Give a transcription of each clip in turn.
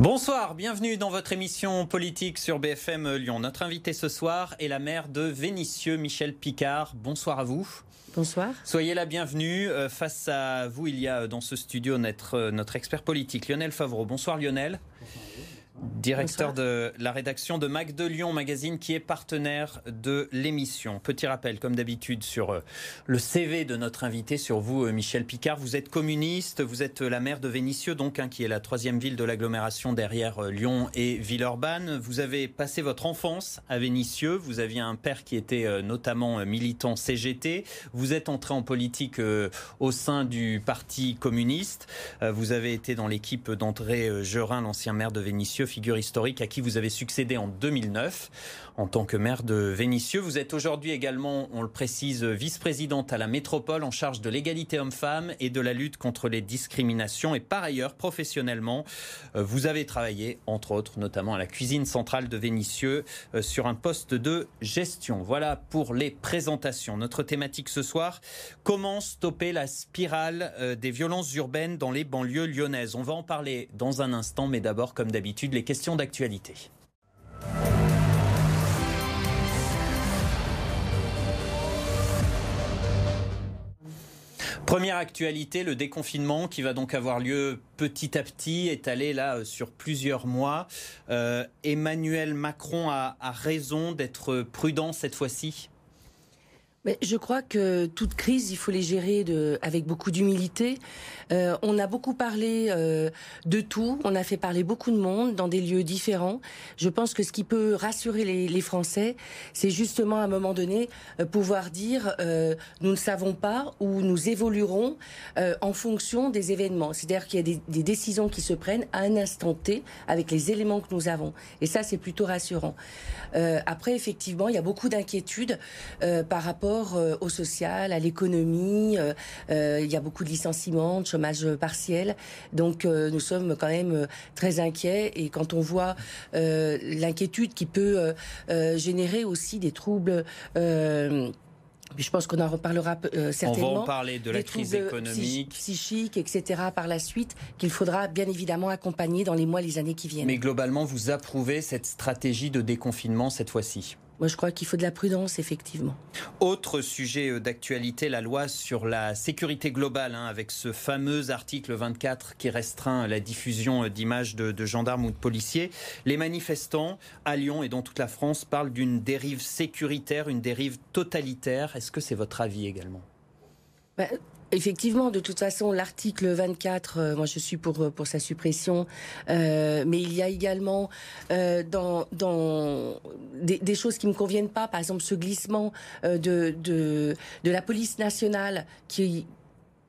Bonsoir, bienvenue dans votre émission politique sur BFM Lyon. Notre invité ce soir est la maire de Vénissieux, Michel Picard. Bonsoir à vous. Bonsoir. Soyez la bienvenue. Euh, face à vous, il y a dans ce studio notre, euh, notre expert politique, Lionel Favreau. Bonsoir Lionel. Bonsoir directeur de la rédaction de Mac de Lyon Magazine, qui est partenaire de l'émission. Petit rappel, comme d'habitude, sur euh, le CV de notre invité, sur vous, euh, Michel Picard. Vous êtes communiste, vous êtes la maire de Vénissieux, donc, hein, qui est la troisième ville de l'agglomération derrière euh, Lyon et Villeurbanne. Vous avez passé votre enfance à Vénissieux. Vous aviez un père qui était notamment militant CGT. Vous êtes entré en politique au sein du Parti communiste. Vous avez été dans l'équipe d'André Gerin, l'ancien maire de Vénissieux figure historique à qui vous avez succédé en 2009 en tant que maire de Vénissieux. Vous êtes aujourd'hui également, on le précise, vice-présidente à la métropole en charge de l'égalité homme-femme et de la lutte contre les discriminations. Et par ailleurs, professionnellement, euh, vous avez travaillé, entre autres, notamment à la cuisine centrale de Vénissieux, euh, sur un poste de gestion. Voilà pour les présentations. Notre thématique ce soir, comment stopper la spirale euh, des violences urbaines dans les banlieues lyonnaises On va en parler dans un instant, mais d'abord, comme d'habitude, les questions d'actualité. Première actualité, le déconfinement qui va donc avoir lieu petit à petit, étalé là euh, sur plusieurs mois. Euh, Emmanuel Macron a raison d'être prudent cette fois-ci je crois que toute crise, il faut les gérer avec beaucoup d'humilité. Euh, on a beaucoup parlé euh, de tout, on a fait parler beaucoup de monde dans des lieux différents. Je pense que ce qui peut rassurer les, Français, c'est justement à un moment donné euh, pouvoir dire nous ne savons pas ou nous évoluerons en fonction des événements. C'est-à-dire qu'il y a des, décisions qui se prennent à un instant T avec les éléments que nous avons. Et ça, c'est plutôt rassurant. après, effectivement, il y a beaucoup d'inquiétudes par rapport euh, au social, à l'économie. Euh, euh, il y a beaucoup de licenciements, de chômage partiel. Donc nous sommes quand même très inquiets. Et quand on voit l'inquiétude qui peut générer aussi des troubles je pense qu'on en reparlera certainement. On va en parler de la crise économique. Psychique, etc. par la suite, qu'il faudra bien évidemment accompagner dans les mois, les années qui viennent. Mais globalement, vous approuvez cette stratégie de déconfinement cette fois-ci? Moi, je crois qu'il faut de la prudence, effectivement. Autre sujet euh, d'actualité, la loi sur la sécurité globale, hein, avec ce fameux article 24 qui restreint la diffusion euh, d'images de, gendarmes ou de policiers. Les manifestants à Lyon et dans toute la France parlent d'une dérive sécuritaire, une dérive totalitaire. Est-ce que c'est votre avis également? Bah, Effectivement, de toute façon, l'article 24, euh, moi je suis pour euh, sa suppression, euh, mais il y a également des, choses qui me conviennent pas, par exemple ce glissement de la police nationale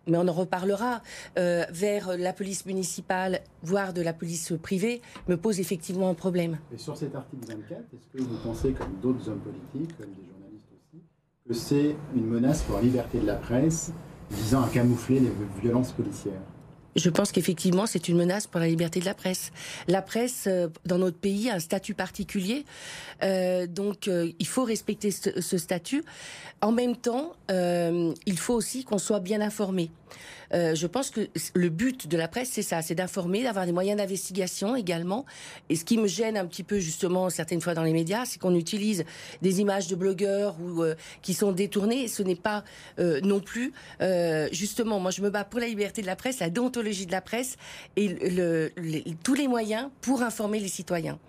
mais on en reparlera, vers la police municipale, voire de la police privée, me pose effectivement un problème. Et sur cet article 24, est-ce que vous pensez, comme d'autres hommes politiques, comme des journalistes aussi, que c'est une menace pour la liberté de la presse visant à camoufler les violences policières je pense qu'effectivement, c'est une menace pour la liberté de la presse. La presse, euh, dans notre pays, a un statut particulier. Euh, donc, euh, il faut respecter ce, statut. En même temps, il faut aussi qu'on soit bien informé. Euh, je pense que le but de la presse, c'est ça, c'est d'informer, d'avoir des moyens d'investigation également. Et ce qui me gêne un petit peu justement certaines fois dans les médias, c'est qu'on utilise des images de blogueurs ou euh, qui sont détournées. Ce n'est pas euh, non plus justement. Moi, je me bats pour la liberté de la presse, la déontologie de la presse et tous les moyens pour informer les citoyens.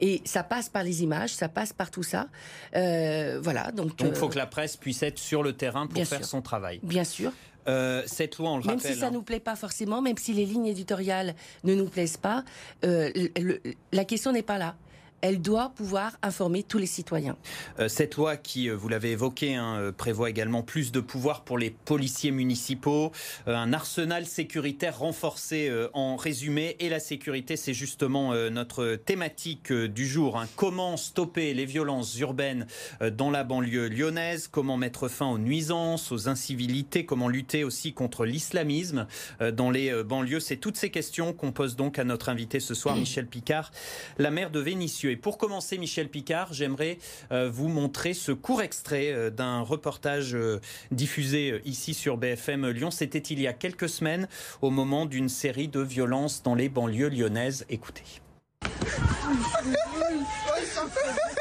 Et ça passe par les images, ça passe par tout ça. Euh, voilà. Donc, il faut que la presse puisse être sur le terrain pour faire sûr. son travail. Bien sûr. Euh, cette loi, on le même rappelle. si ça ne hein. nous plaît pas forcément, même si les lignes éditoriales ne nous plaisent pas, euh, le, la question n'est pas là elle doit pouvoir informer tous les citoyens. Euh, cette loi qui, euh, vous l'avez évoqué, hein, euh, prévoit également plus de pouvoir pour les policiers municipaux, un arsenal sécuritaire renforcé en résumé. Et la sécurité, c'est justement notre thématique du jour. Hein. Comment stopper les violences urbaines dans la banlieue lyonnaise? Comment mettre fin aux nuisances, aux incivilités? Comment lutter aussi contre l'islamisme dans les banlieues? C'est toutes ces questions qu'on pose donc à notre invité ce soir, Michel Picard, la maire de Vénissieux Et pour commencer, Michel Picard, j'aimerais euh, vous montrer ce court extrait euh, d'un reportage euh, diffusé ici sur BFM Lyon. C'était il y a quelques semaines, au moment d'une série de violences dans les banlieues lyonnaises. Écoutez.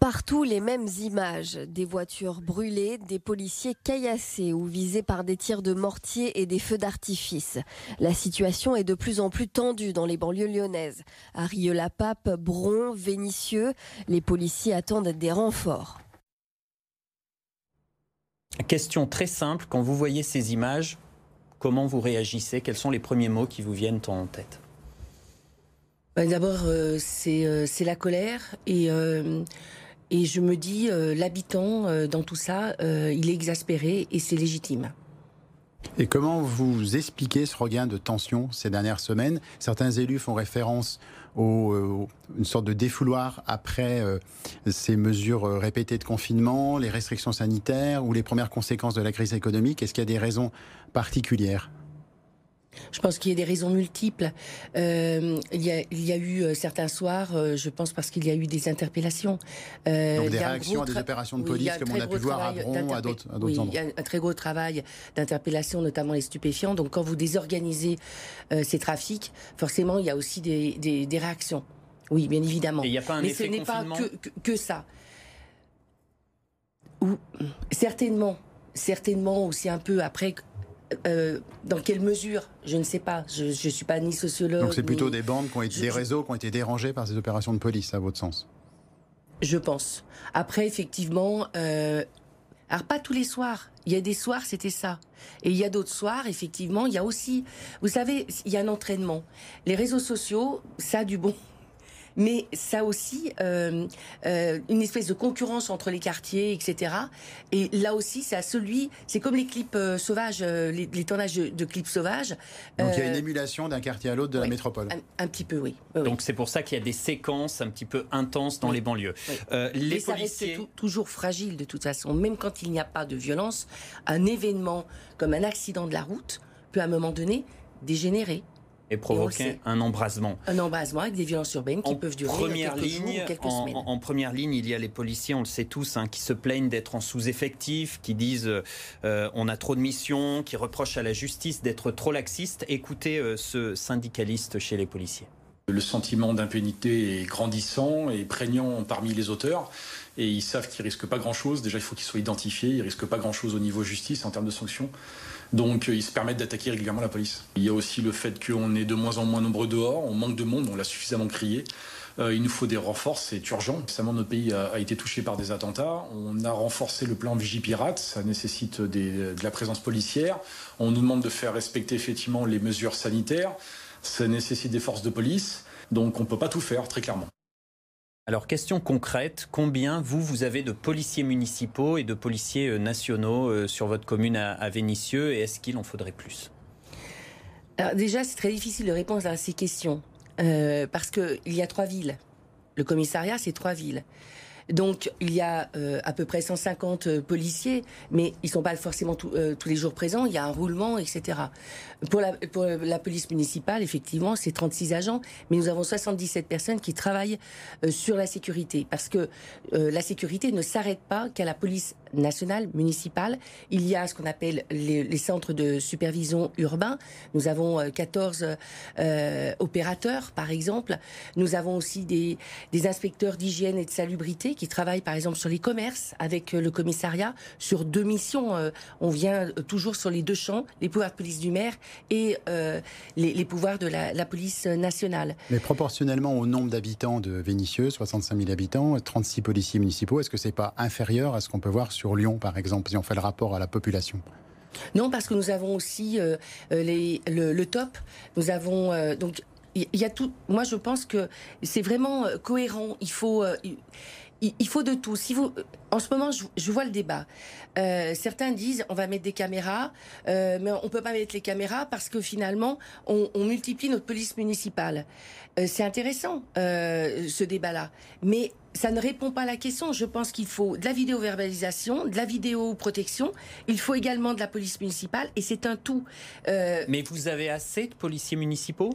Partout les mêmes images, des voitures brûlées, des policiers caillassés ou visés par des tirs de mortier et des feux d'artifice. La situation est de plus en plus tendue dans les banlieues lyonnaises. À Rieux-la-Pape, Bron, Vénissieux, les policiers attendent des renforts. Question très simple, quand vous voyez ces images, comment vous réagissez? Quels sont les premiers mots qui vous viennent en tête? Ben, D'abord, euh, euh, c'est la colère et euh, et je me dis, euh, l'habitant euh, dans tout ça, euh, il est exaspéré et c'est légitime. Et comment vous expliquez ce regain de tension ces dernières semaines? Certains élus font référence à une sorte de défouloir après ces mesures répétées de confinement, les restrictions sanitaires ou les premières conséquences de la crise économique. Est-ce qu'il y a des raisons particulières? Je pense qu'il y a des raisons multiples. Euh, il, y a, il, y a, eu euh, certains soirs, euh, je pense parce qu'il y a eu des interpellations. Euh, Donc des réactions à des opérations de police, comme on a pu voir à Bron, à d'autres oui, endroits. Il y a un très gros travail d'interpellation, notamment les stupéfiants. Donc quand vous désorganisez euh, ces trafics, forcément, il y a aussi des, des, des réactions. Oui, bien évidemment. A pas un Mais effet ce n'est pas que, que ça. Ou, certainement, certainement aussi un peu après euh, dans quelle mesure Je ne sais pas. Je ne suis pas ni sociologue. Donc c'est plutôt ni... des bandes qui ont été, Je- des réseaux qui ont été dérangés par ces opérations de police, à votre sens Je pense. Après, effectivement, euh, alors pas tous les soirs. Il y a des soirs, c'était ça. Et il y a d'autres soirs, effectivement, il y a aussi, vous savez, il y a un entraînement. Les réseaux sociaux, ça a du bon. Mais ça aussi, euh, euh, une espèce de concurrence entre les quartiers, etc. Et là aussi, c'est à celui, c'est comme les clips euh, sauvages, les, les tournages de, de clips sauvages. Donc il y a une émulation d'un quartier à l'autre de la métropole. un, un petit peu, oui. Oui, oui. Donc c'est pour ça qu'il y a des séquences un petit peu intenses dans Oui. les banlieues. Oui. Euh, les Mais ça reste policiers... tou- toujours fragile de toute façon. Même quand il n'y a pas de violence, un événement comme un accident de la route peut à un moment donné dégénérer. Et provoquer un embrasement. Un embrasement avec des violences urbaines qui en peuvent durer première quelques jours ou quelques en, semaines. en- en première ligne, il y a les policiers, on le sait tous, hein, qui se plaignent d'être en sous-effectif, qui disent euh, on a trop de missions, qui reprochent à la justice d'être trop laxiste. Écoutez euh, ce syndicaliste chez les policiers. Le sentiment d'impunité est grandissant et prégnant parmi les auteurs. Et ils savent qu'ils risquent pas grand-chose. Déjà, il faut qu'ils soient identifiés. Ils risquent pas grand-chose au niveau justice en termes de sanctions. Donc, euh, ils se permettent d'attaquer régulièrement la police. Il y a aussi le fait qu'on est de moins en moins nombreux dehors. On manque de monde. On l'a suffisamment crié. Euh, il nous faut des renforts, c'est urgent. Récemment, notre pays a, été touché par des attentats. On a renforcé le plan Vigipirate. Ça nécessite des- de la présence policière. On nous demande de faire respecter effectivement les mesures sanitaires. Ça nécessite des forces de police. Donc, on peut pas tout faire, très clairement. Alors, question concrète, combien vous, vous avez de policiers municipaux et de policiers euh, nationaux euh, sur votre commune à, à Vénissieux et est-ce qu'il en faudrait plus? Alors déjà, c'est très difficile de répondre à ces questions euh, parce que il y a trois villes. Le commissariat, c'est trois villes. Donc, il y a euh, à peu près 150 euh, policiers, mais ils sont pas forcément euh, tous les jours présents. Il y a un roulement, etc. Pour la, police municipale, effectivement, c'est 36 agents, mais nous avons 77 personnes qui travaillent sur la sécurité, parce que la sécurité ne s'arrête pas qu'à la police nationale, municipale. Il y a ce qu'on appelle les, centres de supervision urbain. Nous avons euh, 14 euh, opérateurs, par exemple. Nous avons aussi des, inspecteurs d'hygiène et de salubrité qui travaillent, par exemple, sur les commerces avec euh, le commissariat sur deux missions. Euh, on vient euh, toujours sur les deux champs, les pouvoirs de police du maire et euh, les, pouvoirs de la, police nationale. Mais proportionnellement au nombre d'habitants de Vénissieux, 65 000 habitants, 36 policiers municipaux, est-ce que c'est pas inférieur à ce qu'on peut voir sur Lyon, par exemple, si on fait le rapport à la population Non, parce que nous avons aussi euh, euh, les, le, top. Nous avons euh, donc il y, a tout. Moi, je pense que c'est vraiment cohérent. Il faut. il- faut de tout. Si vous, en ce moment, je, vois le débat. Certains disent on va mettre des caméras, mais on peut pas mettre les caméras parce que finalement on, on multiplie notre police municipale. Euh, c'est intéressant euh, ce débat-là, mais ça ne répond pas à la question. Je pense qu'il faut de la vidéo-verbalisation, de la vidéo-protection. Il faut également de la police municipale et c'est un tout. Euh, Mais vous avez assez de policiers municipaux?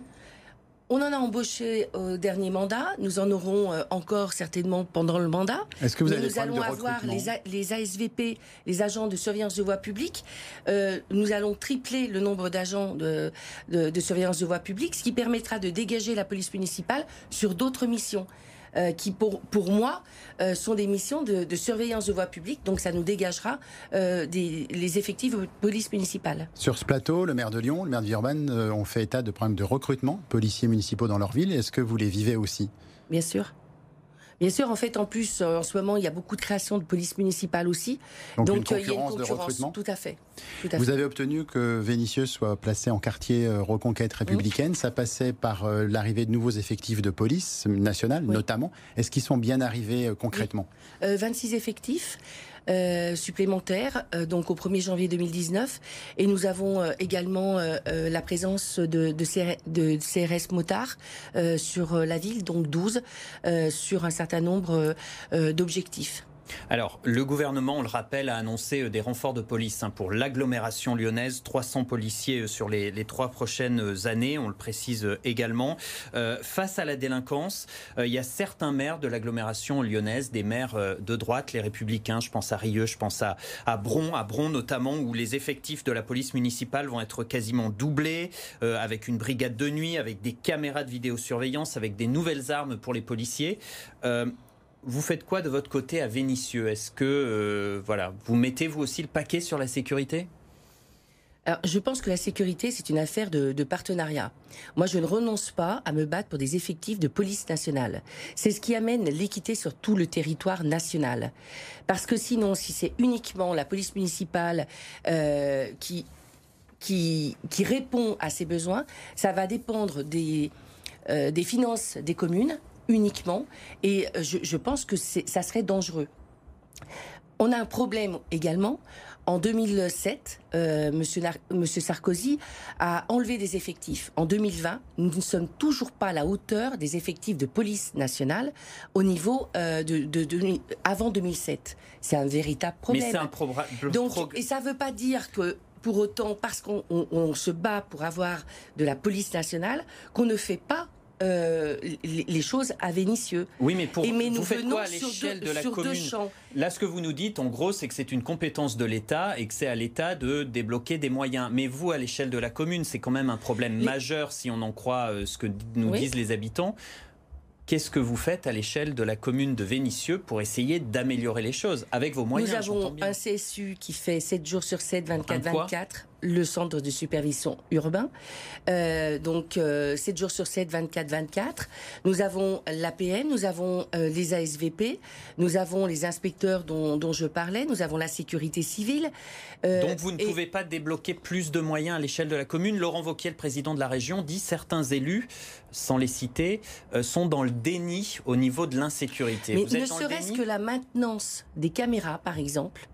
On en a embauché au dernier mandat. Nous en aurons euh, encore certainement pendant le mandat. Est-ce que vous Mais avez nous allons de avoir les, A- les ASVP, les agents de surveillance de voie publique. Euh, nous allons tripler le nombre d'agents de, de- de surveillance de voie publique, ce qui permettra de dégager la police municipale sur d'autres missions. Euh, qui pour, pour moi euh, sont des missions de, de surveillance de voie publique, donc ça nous dégagera euh, des, les effectifs de police municipale. Sur ce plateau, le maire de Lyon, le maire de Villeurbanne ont fait état de problèmes de recrutement policiers municipaux dans leur ville. Est-ce que vous les vivez aussi? Bien sûr. Bien sûr, en fait, en plus, euh, en ce moment, il y a beaucoup de création de police municipale aussi. Donc, une euh, il y a une concurrence de recrutement Tout à fait. Tout à Vous fait. avez obtenu que Vénissieux soit placé en quartier euh, reconquête républicaine. Ça passait par l'arrivée de nouveaux effectifs de police nationale, Oui. notamment. Est-ce qu'ils sont bien arrivés concrètement? Euh, 26 effectifs euh, supplémentaires, euh, donc au 1er janvier 2019. Et nous avons euh, également euh, euh, la présence de, de, CR de CRS motards sur la ville, donc 12, euh, sur un certain nombre d'objectifs. Alors, le gouvernement, on le rappelle, a annoncé euh, des renforts de police hein, pour l'agglomération lyonnaise, 300 policiers euh, sur les, trois prochaines années, on le précise euh, également. Euh, face à la délinquance, euh, il y a certains maires de l'agglomération lyonnaise, des maires euh, de droite, les républicains, je pense à Rieux, je pense à, Bron, à Bron notamment, où les effectifs de la police municipale vont être quasiment doublés, euh, avec une brigade de nuit, avec des caméras de vidéosurveillance, avec des nouvelles armes pour les policiers. Vous faites quoi de votre côté à Vénissieux? Est-ce que euh, voilà, vous mettez vous aussi le paquet sur la sécurité? Je pense que la sécurité, c'est une affaire de, partenariat. Moi, je ne renonce pas à me battre pour des effectifs de police nationale. C'est ce qui amène l'équité sur tout le territoire national. Parce que sinon, si c'est uniquement la police municipale euh, qui, qui, qui répond à ces besoins, ça va dépendre des, euh, des finances des communes uniquement. Et euh, je, je pense que ça serait dangereux. On a un problème également. En 2007, euh, Monsieur, Nar- Monsieur Sarkozy a enlevé des effectifs. En 2020, nous ne sommes toujours pas à la hauteur des effectifs de police nationale au niveau euh, de, de- de- avant 2007. C'est un véritable problème. Mais c'est un Donc, et ça ne veut pas dire que pour autant, parce qu'on on- on se bat pour avoir de la police nationale, qu'on ne fait pas euh, les, les choses à Vénissieux. Oui, mais pour Et mais vous faites quoi à l'échelle de la commune champs. Là, ce que vous nous dites, en gros, c'est que c'est une compétence de l'État et que c'est à l'État de débloquer des moyens. Mais vous, à l'échelle de la commune, c'est quand même un problème Les- majeur si on en croit euh, ce que nous Oui. disent les habitants. Qu'est-ce que vous faites à l'échelle de la commune de Vénissieux pour essayer d'améliorer les choses avec vos moyens Nous avons bien. un CSU qui fait 7 jours sur 7, Un quoi 24-24, le centre de supervision urbain. Euh, donc euh, 7 jours sur 7, 24-24. Nous avons l'APM, nous avons euh, les ASVP, nous avons les inspecteurs dont, dont je parlais, nous avons la sécurité civile. Euh, Donc vous ne et- pouvez pas débloquer plus de moyens à l'échelle de la commune. Laurent Wauquiez, le président de la région, dit certains élus, sans les citer, sont dans le déni au niveau de l'insécurité. Mais Vous ne serait-ce que la maintenance des caméras, par exemple,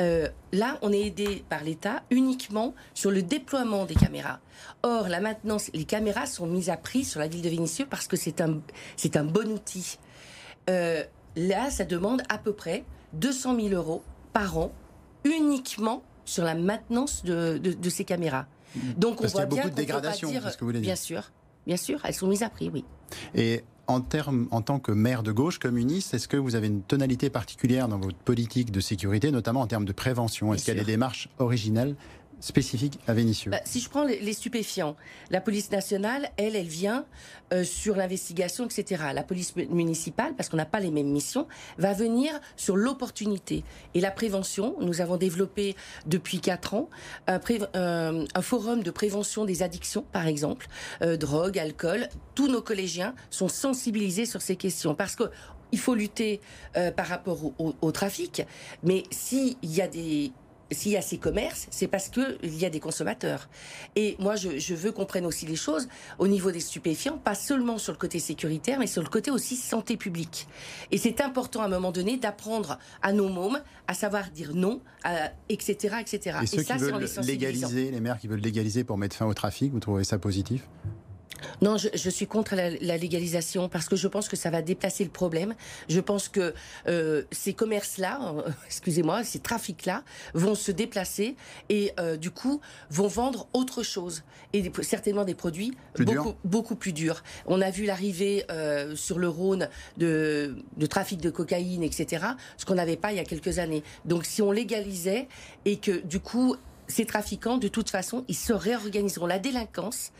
euh, là, on est aidé par l'État uniquement sur le déploiement des caméras. Or, la maintenance, les caméras sont mises à prix sur la ville de Vénissieux parce que c'est un, c'est un bon outil. Euh, là, ça demande à peu près 200 000 euros par an uniquement sur la maintenance de, de- de ces caméras. Donc, on qu'il y a voit bien beaucoup de dégradation, dire- c'est ce que vous voulez dire. Bien sûr, bien sûr, elles sont mises à prix, oui. Et en, tant que maire de gauche communiste, est-ce que vous avez une tonalité particulière dans votre politique de sécurité, notamment en termes de prévention? Est-ce qu'il y a des démarches originales spécifiques à Vénissieux Bah, si je prends les, stupéfiants, la police nationale, elle, elle vient euh, sur l'investigation, etc. La police mu- municipale, parce qu'on n'a pas les mêmes missions, va venir sur l'opportunité. Et la prévention, nous avons développé depuis quatre ans un, pré- euh, un forum de prévention des addictions, par exemple, euh, drogue, alcool. Tous nos collégiens sont sensibilisés sur ces questions, parce que il faut lutter par rapport au trafic, mais s'il y a des s'il y a ces commerces, c'est parce qu'il y a des consommateurs. Et moi, je, je veux qu'on prenne aussi les choses au niveau des stupéfiants, pas seulement sur le côté sécuritaire, mais sur le côté aussi santé publique. Et c'est important à un moment donné d'apprendre à nos mômes à savoir dire non, à- etc., etc. Et ceux ça, qui veulent légaliser, les maires qui veulent légaliser pour mettre fin au trafic, vous trouvez ça positif? Non, je, suis contre la, légalisation parce que je pense que ça va déplacer le problème. Je pense que euh, ces commerces-là, euh, excusez-moi, ces trafics-là vont se déplacer et euh, du coup vont vendre autre chose et certainement des produits beaucoup, beaucoup plus durs. On a vu l'arrivée sur le Rhône de, de trafic de cocaïne, etc., ce qu'on n'avait pas il y a quelques années. Donc si on légalisait et que du coup ces trafiquants, de toute façon, ils se réorganiseront. La délinquance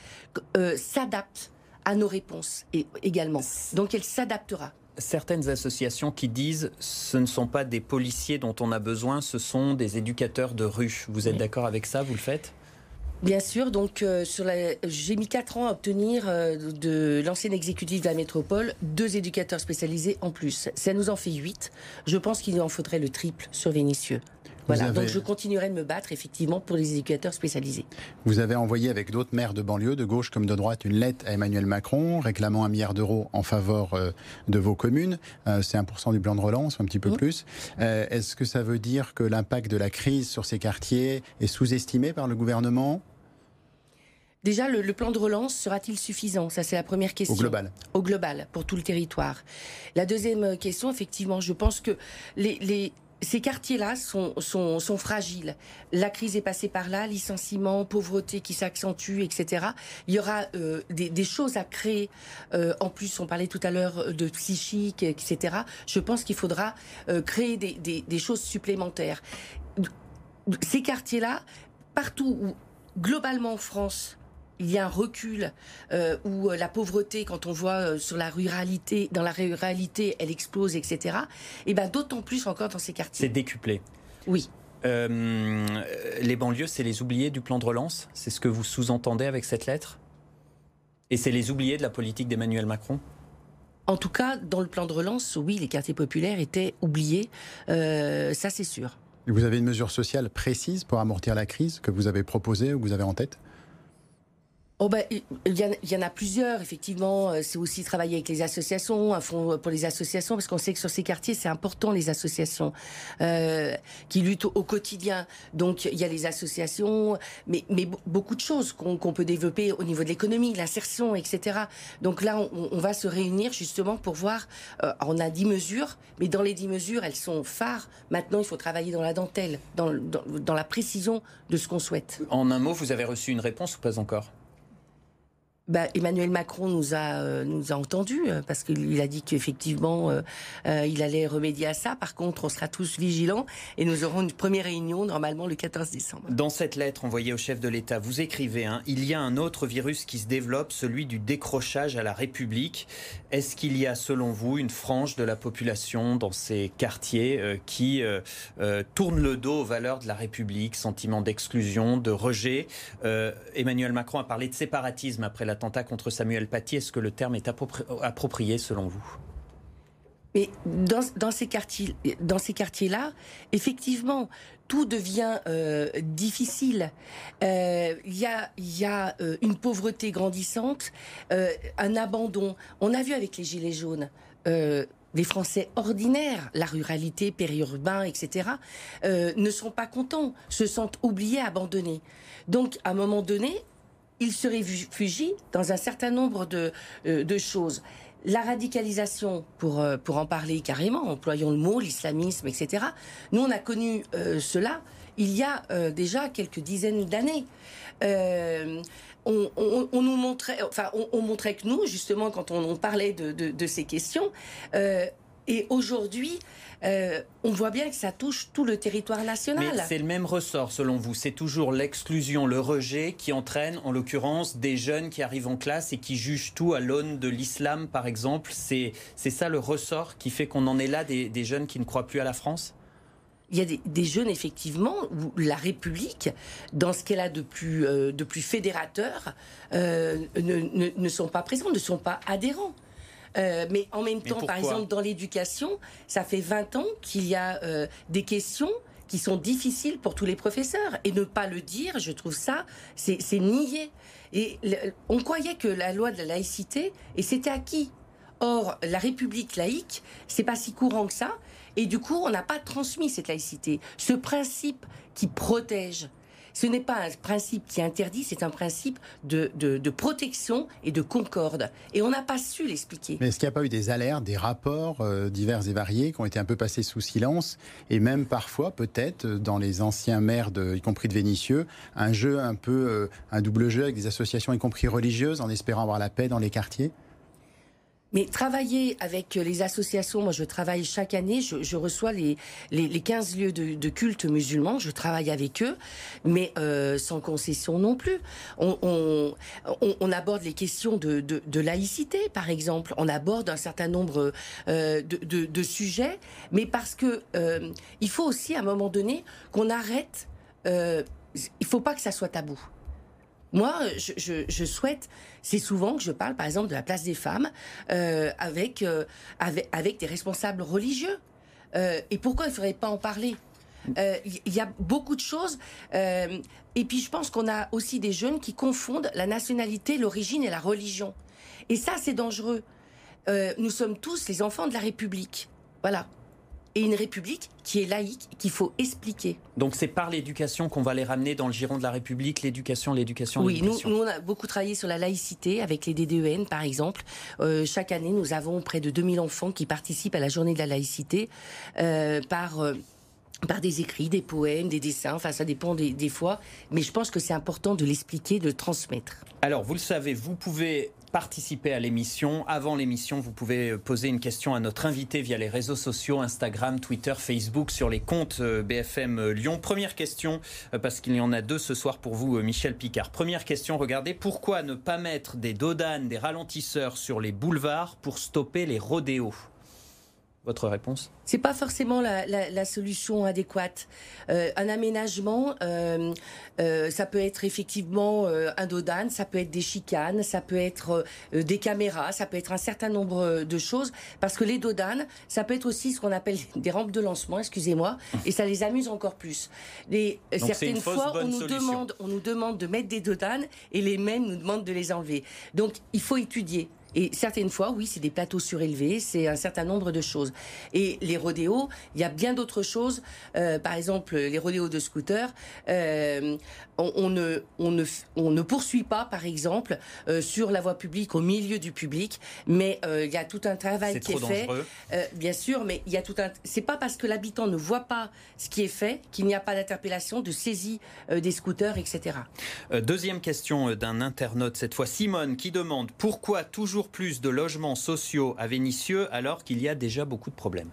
euh, s'adapte à nos réponses et, également. Donc elle s'adaptera certaines associations qui disent ce ne sont pas des policiers dont on a besoin, ce sont des éducateurs de rue. Vous êtes d'accord avec ça? Vous le faites? Bien sûr, donc euh, j'ai mis 4 ans à obtenir euh, de l'ancienne exécutive de la métropole deux éducateurs spécialisés en plus. Ça nous en fait 8. Je pense qu'il en faudrait le triple sur Vénitieux. Voilà, donc je continuerai de me battre effectivement pour les éducateurs spécialisés. Vous avez envoyé avec d'autres maires de banlieue, de gauche comme de droite, une lettre à Emmanuel Macron réclamant un milliard d'euros en faveur euh, de vos communes. Euh, c'est 1% du plan de relance, un petit peu plus. Euh, est-ce que ça veut dire que l'impact de la crise sur ces quartiers est sous-estimé par le gouvernement? Déjà, le, plan de relance sera-t-il suffisant? Ça, c'est la première question. Au global. Au global, pour tout le territoire. La deuxième question, effectivement, je pense que les, ces quartiers-là sont, fragiles. La crise est passée par là, licenciement, pauvreté qui s'accentue, etc. Il y aura euh, des, choses à créer. Euh, en plus, on parlait tout à l'heure de psychique, etc. Je pense qu'il faudra euh, créer des, des, des choses supplémentaires. Ces quartiers-là, partout où, globalement en France, il y a un recul euh, où euh, la pauvreté, quand on voit euh, sur la ruralité, dans la ruralité, elle explose, etc. Et ben d'autant plus encore dans ces quartiers. C'est décuplé. Oui. les banlieues, c'est les oubliés du plan de relance? C'est ce que vous sous-entendez avec cette lettre? Et c'est les oubliés de la politique d'Emmanuel Macron? En tout cas, dans le plan de relance, oui, les quartiers populaires étaient oubliés, ça c'est sûr. vous avez une mesure sociale précise pour amortir la crise que vous avez proposée ou que vous avez en tête? Oh ben, il y, en a plusieurs, effectivement. Euh, c'est aussi travailler avec les associations, un fonds pour les associations, parce qu'on sait que sur ces quartiers, c'est important, les associations euh, qui luttent au, quotidien. Donc, il y a les associations, mais, beaucoup de choses qu'on peut développer au niveau de l'économie, l'insertion, etc. Donc là, on, va se réunir justement pour voir, euh, on a dix mesures, mais dans les dix mesures, elles sont phares. Maintenant, il faut travailler dans la dentelle, dans la précision de ce qu'on souhaite. En un mot, vous avez reçu une réponse ou pas encore? Bah, Emmanuel Macron nous a euh, entendus euh, parce qu'il a dit qu'effectivement euh, il allait remédier à ça. Par contre, on sera tous vigilants et nous aurons une première réunion normalement le 14 décembre. Dans cette lettre envoyée au chef de l'État, vous écrivez hein, il y a un autre virus qui se développe, celui du décrochage à la République. Est-ce qu'il y a selon vous une frange de la population dans ces quartiers qui tourne le dos aux valeurs de la République, sentiment d'exclusion, de rejet? Emmanuel Macron a parlé de séparatisme après la l'attentat contre Samuel Paty. Est-ce que le terme est approprié selon vous? Mais dans, ces quartiers, dans ces quartiers-là, effectivement, tout devient euh, difficile. Euh, il y a, euh, une pauvreté grandissante, un abandon. On a vu avec les gilets jaunes. les Français ordinaires, la ruralité, périurbain, etc., ne sont pas contents, se sentent oubliés, abandonnés. Donc, à un moment donné, il se réfugie dans un certain nombre de, euh, de choses. La radicalisation, pour, euh, pour en parler carrément, employons le mot, l'islamisme, etc. Nous, on a connu euh, cela il y a déjà quelques dizaines d'années. On, nous montrait, enfin, on, montrait que nous, justement, quand on, parlait de, de, de, ces questions, et aujourd'hui, euh, on voit bien que ça touche tout le territoire national. Mais c'est le même ressort selon vous. C'est toujours l'exclusion, le rejet qui entraîne, en l'occurrence, des jeunes qui arrivent en classe et qui jugent tout à l'aune de l'islam, par exemple. C'est ça le ressort qui fait qu'on en est là des, jeunes qui ne croient plus à la France? Il y a des, jeunes, effectivement, où la République, dans ce qu'elle a de plus, euh, de plus fédérateur, euh, ne, ne, sont pas présents, ne sont pas adhérents. Euh, mais en même temps, par exemple, dans l'éducation, ça fait 20 ans qu'il y a euh, des questions qui sont difficiles pour tous les professeurs. Et ne pas le dire, je trouve ça, c'est nier. Et on croyait que la loi de la laïcité, et c'était acquis. Or, la République laïque, c'est pas si courant que ça. Et du coup, on n'a pas transmis cette laïcité. Ce principe qui protège, ce n'est pas un principe qui interdit, c'est un principe de, de, protection et de concorde. Et on n'a pas su l'expliquer. Mais est-ce qu'il n'y a pas eu des alertes, des rapports euh, divers et variés qui ont été un peu passés sous silence Et même parfois, peut-être, dans les anciens maires, y compris de Vénissieux, un jeu un peu, euh, un double jeu avec des associations, y compris religieuses, en espérant avoir la paix dans les quartiers? Mais travailler avec les associations, moi je travaille chaque année, je, reçois les, les, 15 lieux de, culte musulmans, je travaille avec eux, mais euh, sans concession non plus. On, aborde les questions de, laïcité, par exemple, on aborde un certain nombre euh, de, sujets, mais parce que euh, il faut aussi à un moment donné qu'on arrête, il ne faut pas que ça soit tabou. Moi, je, souhaite, c'est souvent que je parle, par exemple, de la place des femmes euh, avec, euh, avec, avec des responsables religieux. Euh, et pourquoi il ne faudrait pas en parler? Il y a beaucoup de choses. et puis, je pense qu'on a aussi des jeunes qui confondent la nationalité, l'origine et la religion. Et ça, c'est dangereux. nous sommes tous les enfants de la République. Voilà et une République qui est laïque, qu'il faut expliquer. Donc c'est par l'éducation qu'on va les ramener dans le giron de la République, l'éducation, l'éducation, Oui, nous, nous, on a beaucoup travaillé sur la laïcité avec les DDEN par exemple. Euh, chaque année, nous avons près de 2000 enfants qui participent à la journée de la laïcité euh, par... Euh, par des écrits, des poèmes, des dessins, enfin ça dépend des, des fois, mais je pense que c'est important de l'expliquer, de le transmettre. Alors vous le savez, vous pouvez participer à l'émission. Avant l'émission, vous pouvez poser une question à notre invité via les réseaux sociaux, Instagram, Twitter, Facebook, sur les comptes euh, BFM euh, Lyon. Première question, euh, parce qu'il y en a deux ce soir pour vous, Michel Picard. Première question, regardez, pourquoi ne pas mettre des dodanes, des ralentisseurs sur les boulevards pour stopper les rodéos? Votre réponse? C'est pas forcément la, solution adéquate. Euh, un aménagement, euh, euh, ça peut être effectivement un dodane, ça peut être des chicanes, ça peut être des caméras, ça peut être un certain nombre de choses. Parce que les dodanes, ça peut être aussi ce qu'on appelle des rampes de lancement, excusez-moi, et ça les amuse encore plus. Les, certaines fois, on nous demande, on nous demande de mettre des dodanes et les mêmes nous demandent de les enlever. Donc, il faut étudier. Et certaines fois, oui, c'est des plateaux surélevés, c'est un certain nombre de choses. Et les rodéos, il y a bien d'autres choses. Euh, par exemple, les rodéos de scooters, euh, on, ne, on, ne, on ne poursuit pas, par exemple, euh, sur la voie publique, au milieu du public, mais il y a tout un travail qui est fait. bien sûr, mais il y a tout un. C'est pas parce que l'habitant ne voit pas ce qui est fait qu'il n'y a pas d'interpellation, de saisie des scooters, etc. deuxième question d'un internaute cette fois, Simone, qui demande pourquoi toujours plus de logements sociaux à Vénissieux alors qu'il y a déjà beaucoup de problèmes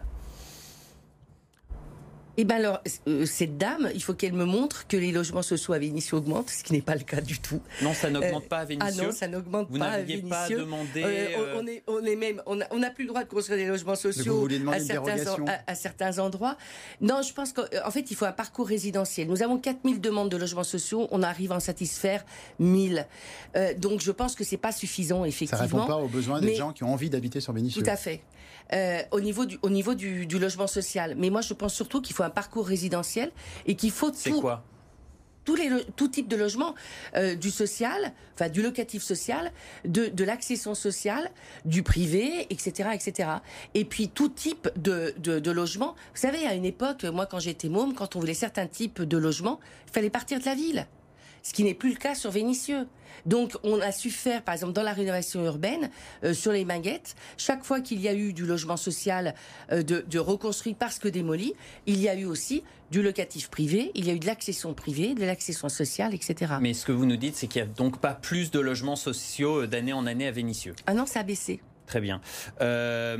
eh bien alors, euh, cette dame, il faut qu'elle me montre que les logements sociaux à Vénissieux augmentent, ce qui n'est pas le cas du tout. Non, ça n'augmente pas à Vénissieux. Ah non, ça n'augmente pas à Vénissieux. Vous n'aviez pas demandé... Euh, on, est, on est même, on n'a plus le droit de construire des logements sociaux à certains, à, certains, endroits. Non, je pense qu'en fait, il faut un parcours résidentiel. Nous avons 4000 demandes de logements sociaux, on arrive à en satisfaire 1000. Euh, donc je pense que c'est pas suffisant, effectivement. Ça répond pas aux besoins des gens qui ont envie d'habiter sur Vénissieux. Tout à fait. Euh, au niveau, du, au niveau du, du, logement social. Mais moi, je pense surtout qu'il faut un parcours résidentiel et qu'il faut C'est quoi tous les, tout type de logement, euh, du social, enfin du locatif social, de, de l'accession sociale, du privé, etc., etc. Et puis tout type de, de, de logement. Vous savez, à une époque, moi quand j'étais môme, quand on voulait certains types de logements, il fallait partir de la ville ce qui n'est plus le cas sur Vénissieux. Donc on a su faire, par exemple, dans la rénovation urbaine, euh, sur les maguettes, chaque fois qu'il y a eu du logement social euh, de, reconstruit parce que démoli, il y a eu aussi du locatif privé, il y a eu de l'accession privée, de l'accession sociale, etc. Mais ce que vous nous dites, c'est qu'il n'y a donc pas plus de logements sociaux euh, d'année en année à Vénissieux. Ah non, ça a baissé. Très bien. Euh,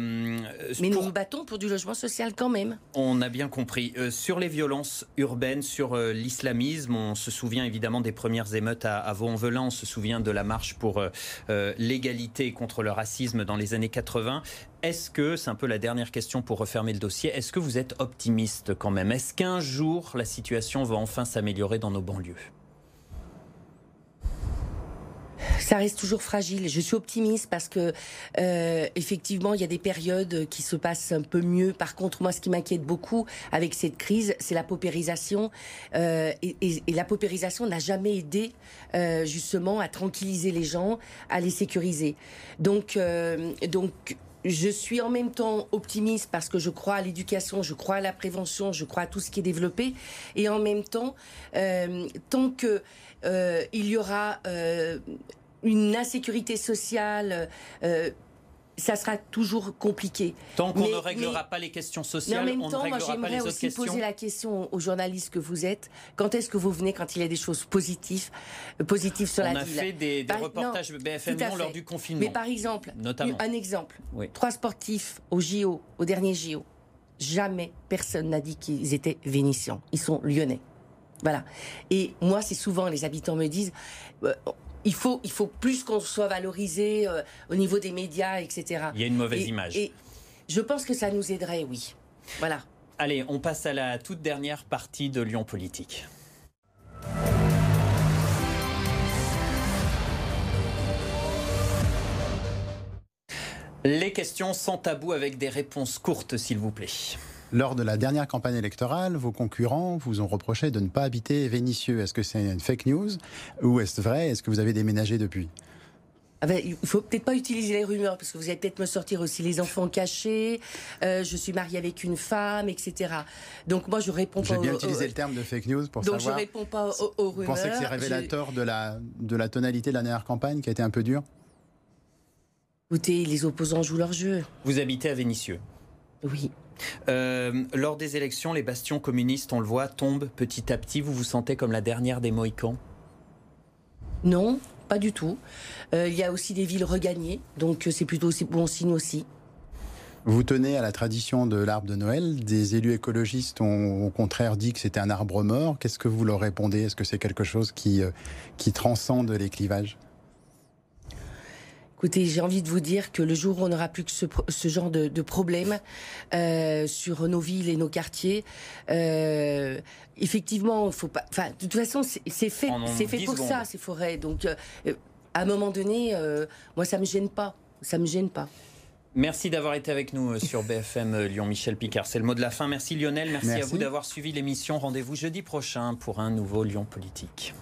Mais nous nous battons pour du logement social quand même. On a bien compris. Euh, sur les violences urbaines, sur euh, l'islamisme, on se souvient évidemment des premières émeutes à, à Vaux-en-Velin, on se souvient de la marche pour l'égalité contre le racisme dans les années 80. Est-ce que, c'est un peu la dernière question pour refermer le dossier, est-ce que vous êtes optimiste quand même? Est-ce qu'un jour la situation va enfin s'améliorer dans nos banlieues? Ça reste toujours fragile. Je suis optimiste parce que euh, effectivement, il y a des périodes qui se passent un peu mieux. Par contre, moi, ce qui m'inquiète beaucoup avec cette crise, c'est la paupérisation. Euh, et, la paupérisation n'a jamais aidé euh, justement à tranquilliser les gens, à les sécuriser. Donc, donc je suis en même temps optimiste parce que je crois à l'éducation, je crois à la prévention, je crois à tout ce qui est développé. Et en même temps, euh, tant que euh, il y aura euh, une insécurité sociale, ça sera toujours compliqué. Tant qu'on ne réglera mais- pas les questions Mais en sociales, même on ne temps, moi pas j'aimerais les autres aussi poser la question aux journalistes que vous êtes. Quand est-ce que vous venez quand il y a des choses positives, euh, positives sur On la a ville fait des, des Par- reportages non, BFM Lyon lors fait. du confinement. Mais par exemple, Notamment. un exemple. Oui. Trois sportifs au JO, au dernier JO. Jamais personne n'a dit qu'ils étaient vénitiens. Ils sont lyonnais. Voilà. Et moi, c'est souvent les habitants me disent. euh, il faut, il faut plus qu'on soit valorisé euh, au niveau des médias, etc. Il y a une mauvaise Et- image. Et je pense que ça nous aiderait, oui. Voilà. Allez, on passe à la toute dernière partie de Lyon Politique. Les questions sans tabou avec des réponses courtes, s'il vous plaît. Lors de la dernière campagne électorale, vos concurrents vous ont reproché de ne pas habiter Vénissieux. Est-ce que c'est une fake news ou est-ce vrai? Est-ce que vous avez déménagé depuis? Ah ben, il faut peut-être pas utiliser les rumeurs parce que vous allez peut-être me sortir aussi les enfants cachés. euh, je suis mariée avec une femme, etc. Donc moi je réponds J'ai pas. bien aux- utilisé aux- le terme de fake news pour donc savoir. je réponds pas aux, aux Vous rumeurs. pensez que c'est Je- révélateur de la, de la tonalité de la dernière campagne qui a été un peu dure? Écoutez, les opposants jouent leur jeu. Vous habitez à Vénissieux. Oui. Euh, lors des élections, les bastions communistes, on le voit, tombent petit à petit. Vous vous sentez comme la dernière des Mohicans? Non, pas du tout. Euh, il y a aussi des villes regagnées, donc euh, c'est plutôt aussi bon signe aussi. Vous tenez à la tradition de l'arbre de Noël. Des élus écologistes ont au contraire dit que c'était un arbre mort. Qu'est-ce que vous leur répondez? Est-ce que c'est quelque chose qui, qui transcende les clivages? Écoutez, j'ai envie de vous dire que le jour où on n'aura plus que ce, genre de, de problème euh, sur nos villes et nos quartiers, euh, effectivement, il faut pas. Enfin, de toute façon, c'est fait, c'est fait 10 pour secondes. ça, ces forêts. Donc, euh, à un moment donné, euh, moi, ça me gêne pas. Ça me gêne pas. Merci d'avoir été avec nous sur BFM Lyon. Michel Picard, c'est le mot de la fin. Merci Lionel, merci, à Merci. vous d'avoir suivi l'émission. Rendez-vous jeudi prochain pour un nouveau Lyon Politique.